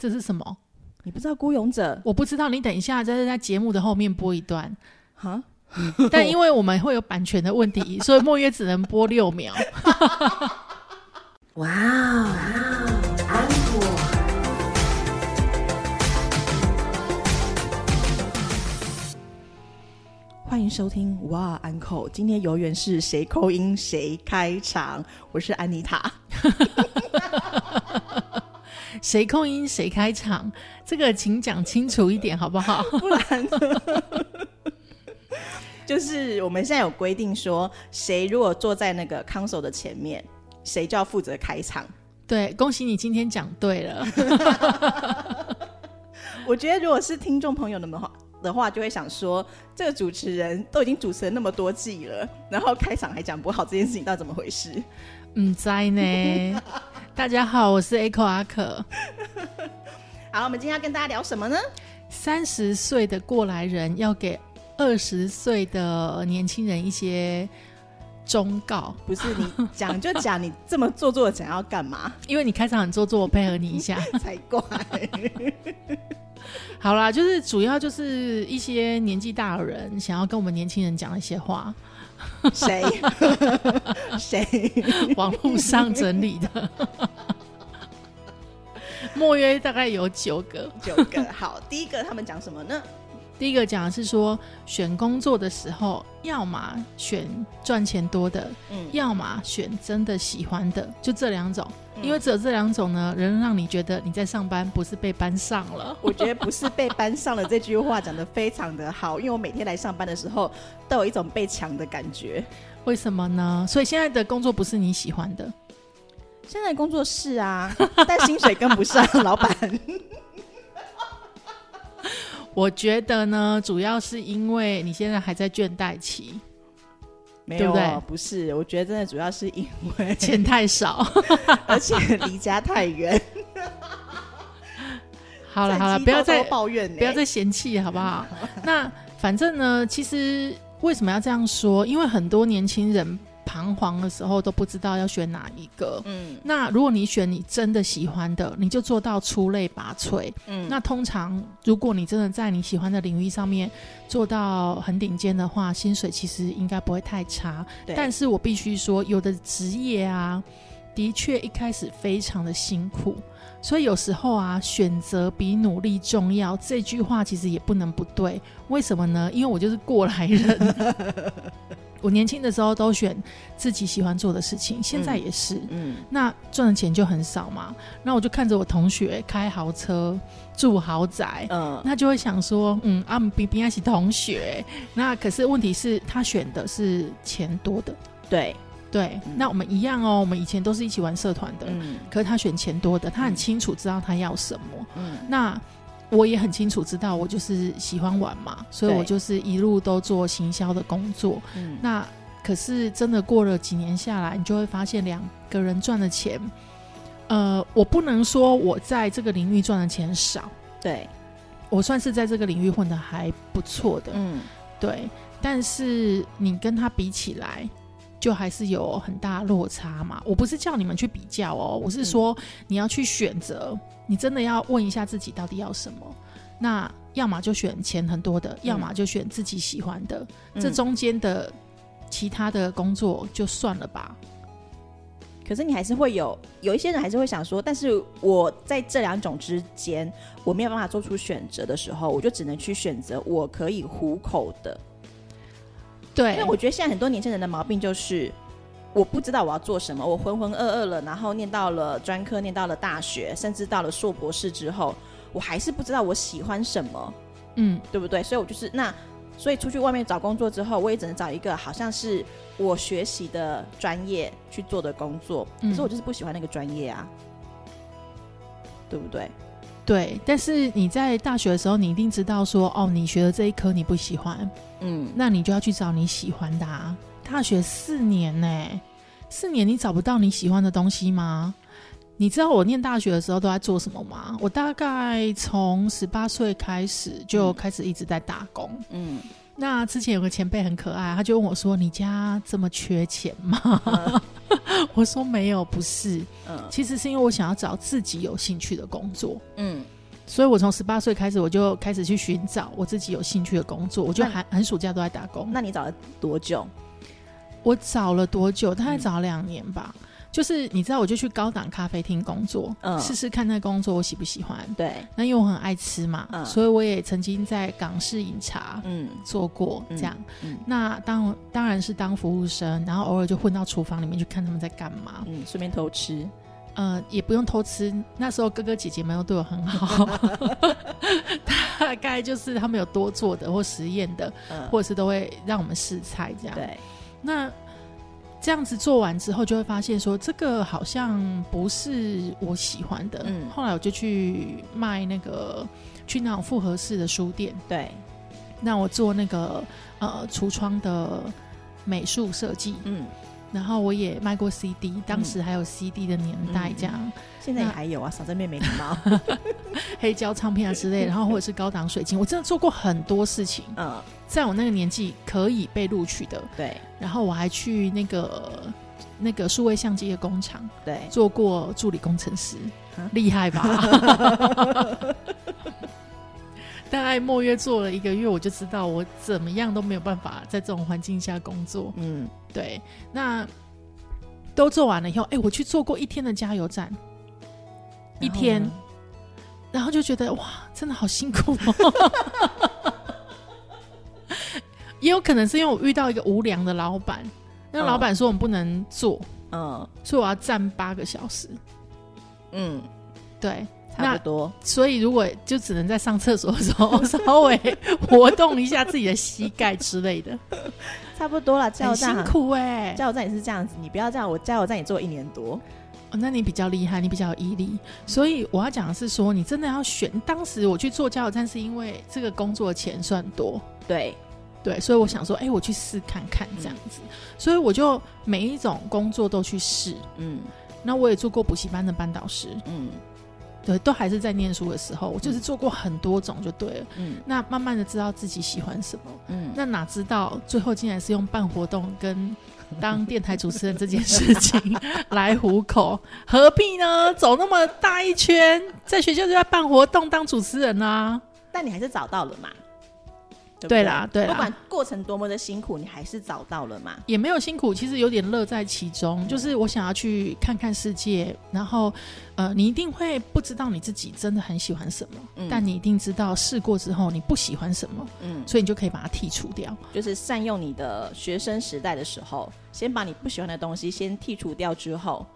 这是什么？你不知道孤勇者我不知道，你等一下在在节目的后面播一段。哈？但因为我们会有版权的问题，所以莫约只能播六秒。哇哦，安果。欢迎收听哇安口，今天永远是谁扣音谁开场，我是安妮塔。谁控音谁开场，这个请讲清楚一点好不好？不然呢 就是我们现在有规定说，谁如果坐在那个 console 的前面，谁就要负责开场。对，恭喜你今天讲对了。我觉得如果是听众朋友们话的话，就会想说，这个主持人都已经主持了那么多季了，然后开场还讲不好，这件事情到底怎么回事？嗯，在呢。大家好，我是 Echo 阿可。好，我们今天要跟大家聊什么呢？三十岁的过来人要给二十岁的年轻人一些忠告，不是你讲就讲，你这么做作的讲要干嘛？因为你开场很做作，我配合你一下 才怪。好啦，就是主要就是一些年纪大的人想要跟我们年轻人讲一些话。谁？谁？网络上整理的，莫约大概有九个，九个。好，第一个他们讲什么呢？第一个讲的是说，选工作的时候，要么选赚钱多的，嗯，要么选真的喜欢的，就这两种。因为只有这两种呢，能让你觉得你在上班不是被班上了。我觉得不是被班上了这句话讲的非常的好，因为我每天来上班的时候都有一种被抢的感觉。为什么呢？所以现在的工作不是你喜欢的。现在工作是啊，但薪水跟不上，老板。我觉得呢，主要是因为你现在还在倦怠期。没有，不是，我觉得真的主要是因为钱太少，而且离家太远。好了好了，不要再抱怨，不要再嫌弃，好不好？那反正呢，其实为什么要这样说？因为很多年轻人。彷徨的时候都不知道要选哪一个。嗯，那如果你选你真的喜欢的，你就做到出类拔萃。嗯，那通常如果你真的在你喜欢的领域上面做到很顶尖的话，薪水其实应该不会太差。但是我必须说，有的职业啊，的确一开始非常的辛苦，所以有时候啊，选择比努力重要。这句话其实也不能不对。为什么呢？因为我就是过来人。我年轻的时候都选自己喜欢做的事情，现在也是。嗯，那赚的钱就很少嘛。那我就看着我同学开豪车、住豪宅，嗯，那就会想说，嗯啊，比比亚是同学。那可是问题是，他选的是钱多的。对对，那我们一样哦。我们以前都是一起玩社团的，嗯，可是他选钱多的，他很清楚知道他要什么。嗯，那。我也很清楚知道，我就是喜欢玩嘛，所以我就是一路都做行销的工作。嗯，那可是真的过了几年下来，你就会发现两个人赚的钱，呃，我不能说我在这个领域赚的钱少，对我算是在这个领域混的还不错的，嗯，对。但是你跟他比起来，就还是有很大落差嘛。我不是叫你们去比较哦，我是说你要去选择。你真的要问一下自己到底要什么？那要么就选钱很多的，要么就选自己喜欢的。这中间的其他的工作就算了吧。可是你还是会有有一些人还是会想说，但是我在这两种之间，我没有办法做出选择的时候，我就只能去选择我可以糊口的。对，因为我觉得现在很多年轻人的毛病就是。我不知道我要做什么，我浑浑噩噩了，然后念到了专科，念到了大学，甚至到了硕博士之后，我还是不知道我喜欢什么，嗯，对不对？所以我就是那，所以出去外面找工作之后，我也只能找一个好像是我学习的专业去做的工作，可是我就是不喜欢那个专业啊，对不对？对，但是你在大学的时候，你一定知道说，哦，你学的这一科你不喜欢，嗯，那你就要去找你喜欢的啊。大学四年呢，四年你找不到你喜欢的东西吗？你知道我念大学的时候都在做什么吗？我大概从十八岁开始就开始一直在打工。嗯，那之前有个前辈很可爱，他就问我说：“你家这么缺钱吗？” 我说：“没有，不是。嗯，其实是因为我想要找自己有兴趣的工作。嗯，所以我从十八岁开始，我就开始去寻找我自己有兴趣的工作。我就寒寒暑假都在打工。那你找了多久？我找了多久？大概找了两年吧。就是你知道，我就去高档咖啡厅工作，试试看那工作我喜不喜欢。对，那因为我很爱吃嘛，所以我也曾经在港式饮茶嗯做过这样。那当当然是当服务生，然后偶尔就混到厨房里面去看他们在干嘛，嗯，顺便偷吃。呃，也不用偷吃，那时候哥哥姐姐们都对我很好。大概就是他们有多做的或实验的，或者是都会让我们试菜这样。对，那。这样子做完之后，就会发现说这个好像不是我喜欢的。嗯，后来我就去卖那个去那种复合式的书店。对，那我做那个呃橱窗的美术设计。嗯。然后我也卖过 CD，当时还有 CD 的年代，这样。现在也还有啊，少在妹妹礼貌，黑胶唱片啊之类，然后或者是高档水晶，我真的做过很多事情。嗯，在我那个年纪可以被录取的，对。然后我还去那个那个数位相机的工厂，对，做过助理工程师，厉害吧？大概莫约做了一个月，我就知道我怎么样都没有办法在这种环境下工作。嗯，对。那都做完了以后，哎，我去做过一天的加油站，一天，然后就觉得哇，真的好辛苦哦。也有可能是因为我遇到一个无良的老板，那老板说我们不能做，嗯，所以我要站八个小时。嗯，对。差不多，所以如果就只能在上厕所的时候稍微活动一下自己的膝盖之类的，差不多了。加油站辛苦哎，加油站也是这样子，你不要这样。我加油站也做一年多，哦，那你比较厉害，你比较有毅力。所以我要讲的是说，你真的要选。当时我去做加油站，是因为这个工作钱算多，对对，所以我想说，哎，我去试看看这样子。所以我就每一种工作都去试，嗯，那我也做过补习班的班导师，嗯。对，都还是在念书的时候，我就是做过很多种就对了。嗯，那慢慢的知道自己喜欢什么。嗯，那哪知道最后竟然是用办活动跟当电台主持人这件事情 来糊口，何必呢？走那么大一圈，在学校就要办活动当主持人啊？但你还是找到了嘛？对啦，对啦，不管过程多么的辛苦，你还是找到了嘛？也没有辛苦，其实有点乐在其中。就是我想要去看看世界，然后，呃，你一定会不知道你自己真的很喜欢什么，但你一定知道试过之后你不喜欢什么，嗯，所以你就可以把它剔除掉。就是善用你的学生时代的时候，先把你不喜欢的东西先剔除掉之后。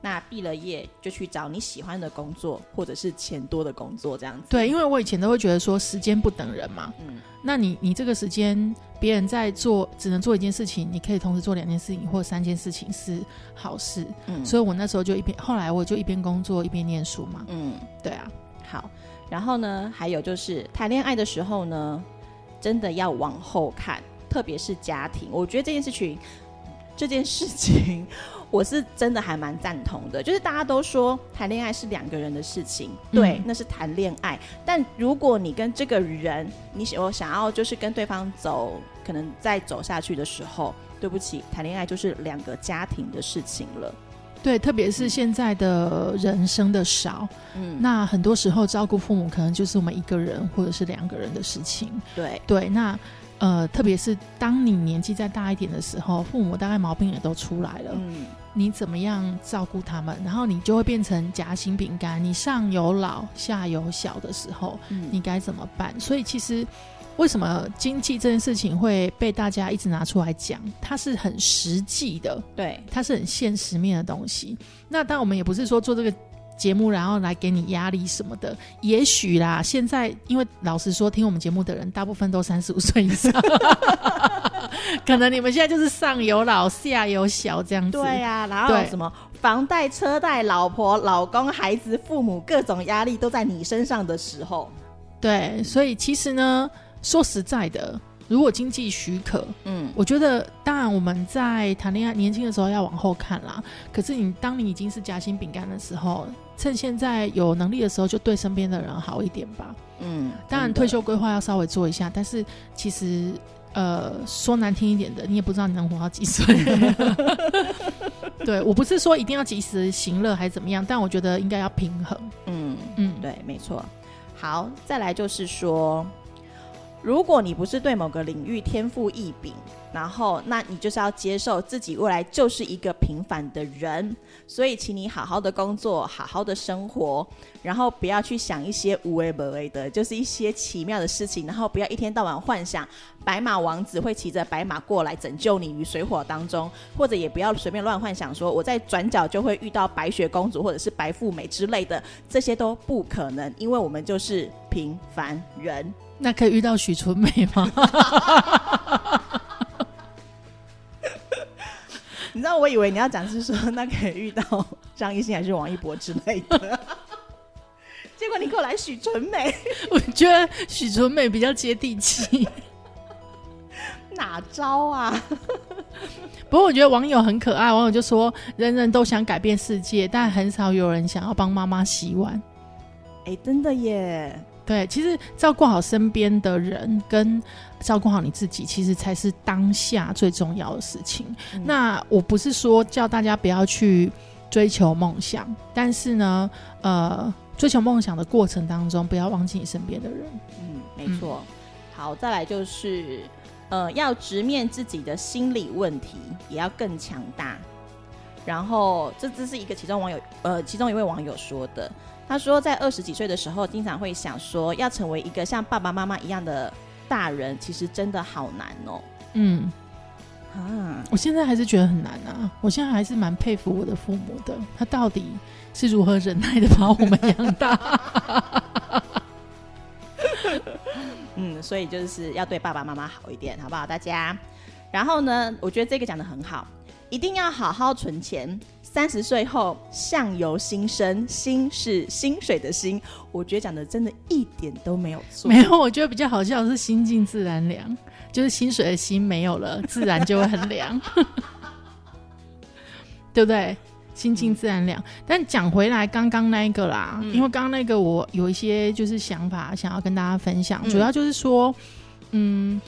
那毕了业就去找你喜欢的工作，或者是钱多的工作，这样子。对，因为我以前都会觉得说时间不等人嘛。嗯。那你你这个时间，别人在做只能做一件事情，你可以同时做两件事情或三件事情是好事。嗯。所以我那时候就一边，后来我就一边工作一边念书嘛。嗯。对啊。好。然后呢，还有就是谈恋爱的时候呢，真的要往后看，特别是家庭。我觉得这件事情，这件事情。我是真的还蛮赞同的，就是大家都说谈恋爱是两个人的事情，对，那是谈恋爱。但如果你跟这个人，你想我想要就是跟对方走，可能再走下去的时候，对不起，谈恋爱就是两个家庭的事情了。对，特别是现在的人生的少，嗯，那很多时候照顾父母可能就是我们一个人或者是两个人的事情。对对，那。呃，特别是当你年纪再大一点的时候，父母大概毛病也都出来了。嗯，你怎么样照顾他们？然后你就会变成夹心饼干，你上有老下有小的时候，你该怎么办？所以其实为什么经济这件事情会被大家一直拿出来讲？它是很实际的，对，它是很现实面的东西。那但我们也不是说做这个。节目，然后来给你压力什么的，也许啦。现在，因为老实说，听我们节目的人大部分都三十五岁以上，可能你们现在就是上有老下有小这样子。对呀，然后什么房贷、车贷、老婆、老公、孩子、父母各种压力都在你身上的时候，对，所以其实呢，说实在的。如果经济许可，嗯，我觉得当然我们在谈恋爱年轻的时候要往后看啦。可是你当你已经是夹心饼干的时候，趁现在有能力的时候，就对身边的人好一点吧。嗯，当然退休规划要稍微做一下，但是其实呃，说难听一点的，你也不知道你能活到几岁。对我不是说一定要及时行乐还是怎么样，但我觉得应该要平衡。嗯嗯，对，没错。好，再来就是说。如果你不是对某个领域天赋异禀，然后那你就是要接受自己未来就是一个平凡的人，所以请你好好的工作，好好的生活，然后不要去想一些无为不为的，就是一些奇妙的事情，然后不要一天到晚幻想白马王子会骑着白马过来拯救你于水火当中，或者也不要随便乱幻想说我在转角就会遇到白雪公主或者是白富美之类的，这些都不可能，因为我们就是平凡人。那可以遇到许纯美吗？你知道，我以为你要讲是说，那可以遇到张艺兴还是王一博之类的。结果你给我来许纯美，我觉得许纯美比较接地气。哪招啊？不过我觉得网友很可爱，网友就说：人人都想改变世界，但很少有人想要帮妈妈洗碗。哎，真的耶。对，其实照顾好身边的人，跟照顾好你自己，其实才是当下最重要的事情。那我不是说叫大家不要去追求梦想，但是呢，呃，追求梦想的过程当中，不要忘记你身边的人。嗯，没错。好，再来就是，呃，要直面自己的心理问题，也要更强大。然后，这只是一个其中网友，呃，其中一位网友说的。他说，在二十几岁的时候，经常会想说，要成为一个像爸爸妈妈一样的大人，其实真的好难哦。嗯，啊，我现在还是觉得很难啊。我现在还是蛮佩服我的父母的，他到底是如何忍耐的把我们养大。嗯，所以就是要对爸爸妈妈好一点，好不好，大家？然后呢，我觉得这个讲的很好，一定要好好存钱。三十岁后相由心生，心是薪水的心，我觉得讲的真的一点都没有错。没有，我觉得比较好笑是心静自然凉，就是薪水的心没有了，自然就会很凉，对不对？心静自然凉。但讲回来，刚刚那个啦，因为刚刚那个我有一些就是想法想要跟大家分享，主要就是说，嗯，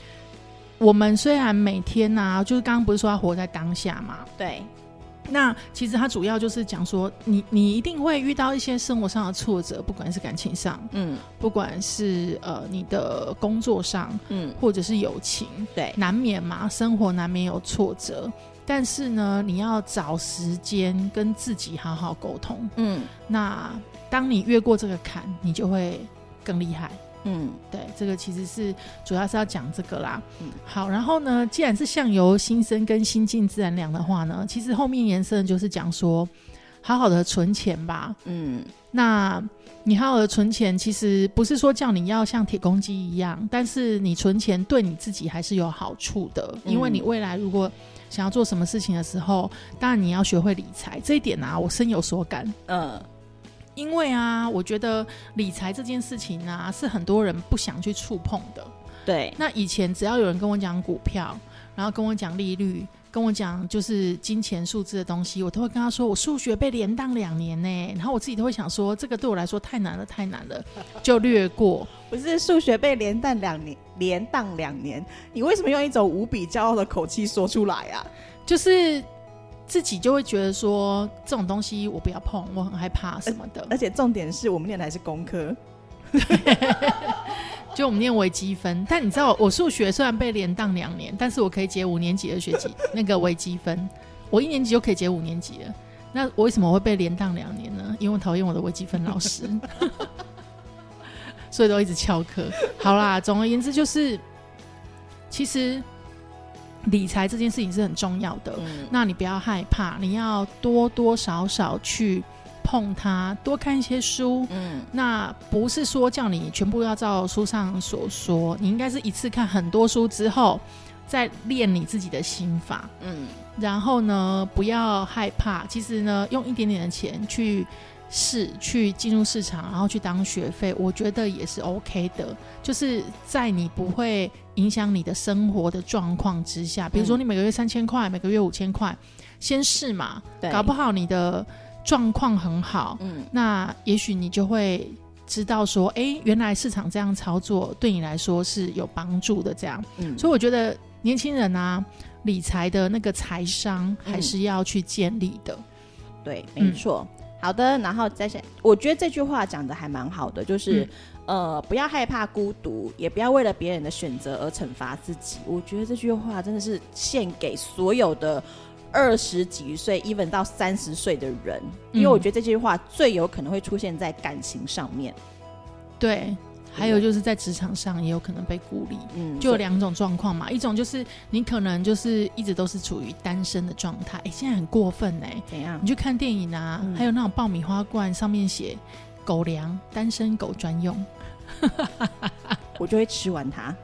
我们虽然每天呐，就是刚刚不是说要活在当下嘛，对。那其实它主要就是讲说，你你一定会遇到一些生活上的挫折，不管是感情上，嗯，不管是呃你的工作上，嗯，或者是友情，对，难免嘛，生活难免有挫折，但是呢，你要找时间跟自己好好沟通，嗯，那当你越过这个坎，你就会更厉害。嗯，对，这个其实是主要是要讲这个啦。嗯，好，然后呢，既然是相由心生跟心静自然凉的话呢，其实后面延伸就是讲说，好好的存钱吧。嗯，那你好好的存钱，其实不是说叫你要像铁公鸡一样，但是你存钱对你自己还是有好处的，因为你未来如果想要做什么事情的时候，当然你要学会理财，这一点呢，我深有所感。嗯。因为啊，我觉得理财这件事情啊，是很多人不想去触碰的。对，那以前只要有人跟我讲股票，然后跟我讲利率，跟我讲就是金钱数字的东西，我都会跟他说，我数学被连当两年呢。然后我自己都会想说，这个对我来说太难了，太难了，就略过。不是数学被连当两年，连当两年，你为什么用一种无比骄傲的口气说出来啊？就是。自己就会觉得说这种东西我不要碰，我很害怕什么的。而且重点是我们念的还是工科，就我们念微积分。但你知道，我数学虽然被连当两年，但是我可以解五年级的学籍那个微积分，我一年级就可以解五年级了。那我为什么会被连当两年呢？因为我讨厌我的微积分老师，所以都一直翘课。好啦，总而言之就是，其实。理财这件事情是很重要的，那你不要害怕，你要多多少少去碰它，多看一些书。嗯，那不是说叫你全部要照书上所说，你应该是一次看很多书之后，再练你自己的心法。嗯，然后呢，不要害怕，其实呢，用一点点的钱去。是去进入市场，然后去当学费，我觉得也是 OK 的。就是在你不会影响你的生活的状况之下，比如说你每个月三千块，每个月五千块，先试嘛。搞不好你的状况很好，嗯，那也许你就会知道说，哎，原来市场这样操作对你来说是有帮助的。这样，嗯，所以我觉得年轻人啊，理财的那个财商还是要去建立的。对，没错。好的，然后再下，我觉得这句话讲的还蛮好的，就是呃，不要害怕孤独，也不要为了别人的选择而惩罚自己。我觉得这句话真的是献给所有的二十几岁，even 到三十岁的人，因为我觉得这句话最有可能会出现在感情上面。对。还有就是在职场上也有可能被孤立，嗯，就有两种状况嘛。一种就是你可能就是一直都是处于单身的状态，哎，现在很过分哎，怎样？你去看电影啊，还有那种爆米花罐上面写“狗粮，单身狗专用”，我就会吃完它。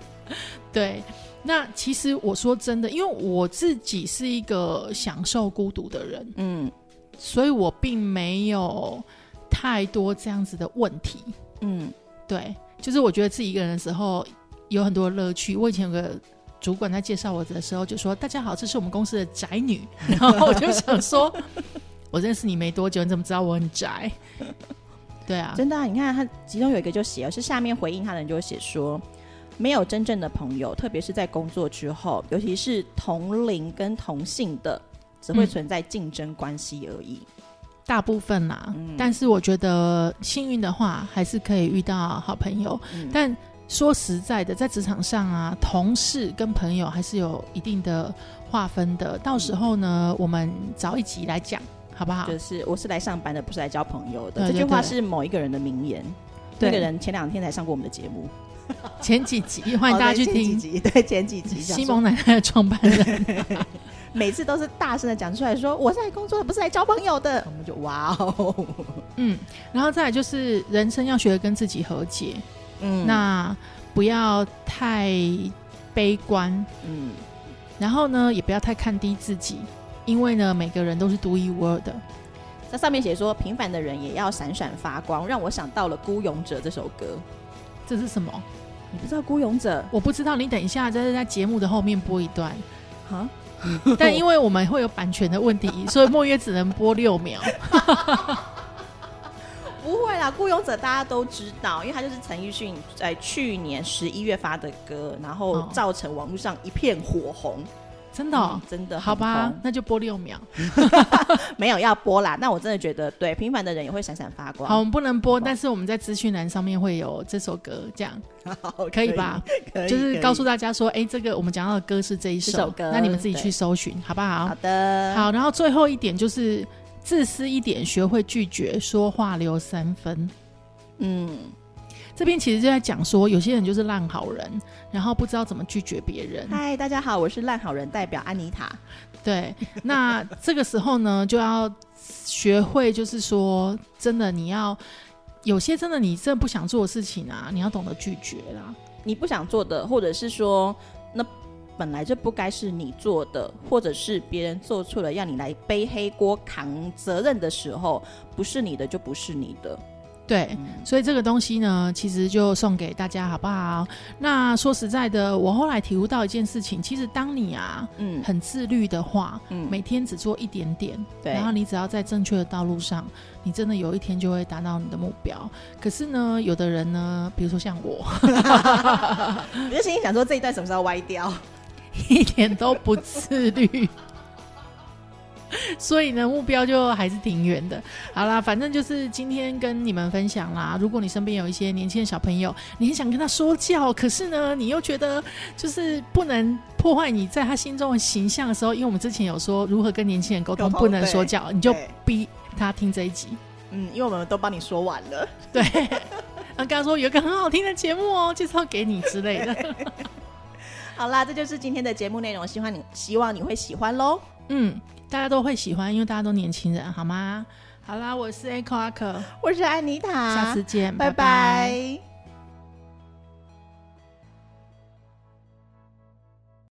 对，那其实我说真的，因为我自己是一个享受孤独的人，嗯，所以我并没有太多这样子的问题，嗯，对。就是我觉得自己一个人的时候有很多乐趣。我以前有个主管在介绍我的时候就说：“大家好，这是我们公司的宅女。”然后我就想说：“ 我认识你没多久，你怎么知道我很宅？”对啊，真的，你看他其中有一个就写，是下面回应他的人就写说：“没有真正的朋友，特别是在工作之后，尤其是同龄跟同性的，只会存在竞争关系而已。”大部分啦，但是我觉得幸运的话，还是可以遇到好朋友。但说实在的，在职场上啊，同事跟朋友还是有一定的划分的。到时候呢，我们找一集来讲，好不好？就是我是来上班的，不是来交朋友的。这句话是某一个人的名言。那个人前两天才上过我们的节目，前几集 欢迎大家去听。对，前几集 西蒙奶奶的创办人。每次都是大声的讲出来说我是来工作的，不是来交朋友的。我们就哇哦，嗯，然后再来就是人生要学会跟自己和解，嗯，那不要太悲观，嗯，然后呢也不要太看低自己，因为呢每个人都是独一无二的。在上面写说平凡的人也要闪闪发光，让我想到了《孤勇者》这首歌。这是什么？你不知道《孤勇者》？我不知道，你等一下在在节目的后面播一段，哈。但因为我们会有版权的问题，所以莫约只能播六秒。不会啦，《孤勇者》大家都知道，因为他就是陈奕迅在去年十一月发的歌，然后造成网络上一片火红。真的，真的，好吧，那就播六秒，没有要播啦。那我真的觉得，对平凡的人也会闪闪发光。好，我们不能播，但是我们在资讯栏上面会有这首歌，这样可以吧？就是告诉大家说，哎，这个我们讲到的歌是这一首歌，那你们自己去搜寻，好不好？好的，好。然后最后一点就是自私一点，学会拒绝，说话留三分。嗯。这边其实就在讲说，有些人就是烂好人，然后不知道怎么拒绝别人。嗨，大家好，我是烂好人代表安妮塔。对，那这个时候呢，就要学会，就是说，真的，你要有些真的你真的不想做的事情啊，你要懂得拒绝啦。你不想做的，或者是说，那本来就不该是你做的，或者是别人做错了要你来背黑锅扛责任的时候，不是你的就不是你的。对，所以这个东西呢，其实就送给大家，好不好？那说实在的，我后来体悟到一件事情，其实当你啊，嗯，很自律的话，嗯，每天只做一点点，对，然后你只要在正确的道路上，你真的有一天就会达到你的目标。可是呢，有的人呢，比如说像我，我就心里想说，这一段什么时候歪掉？一点都不自律。所以呢，目标就还是挺远的。好啦，反正就是今天跟你们分享啦。如果你身边有一些年轻的小朋友，你很想跟他说教，可是呢，你又觉得就是不能破坏你在他心中的形象的时候，因为我们之前有说如何跟年轻人沟通，不能说教，你就逼他听这一集。嗯，因为我们都帮你说完了。对，他刚刚说有一个很好听的节目哦，介绍给你之类的。好啦，这就是今天的节目内容，希望你希望你会喜欢喽。嗯。大家都会喜欢，因为大家都年轻人，好吗？好啦，我是 Echo 阿可，我是安妮塔，下次见，拜拜。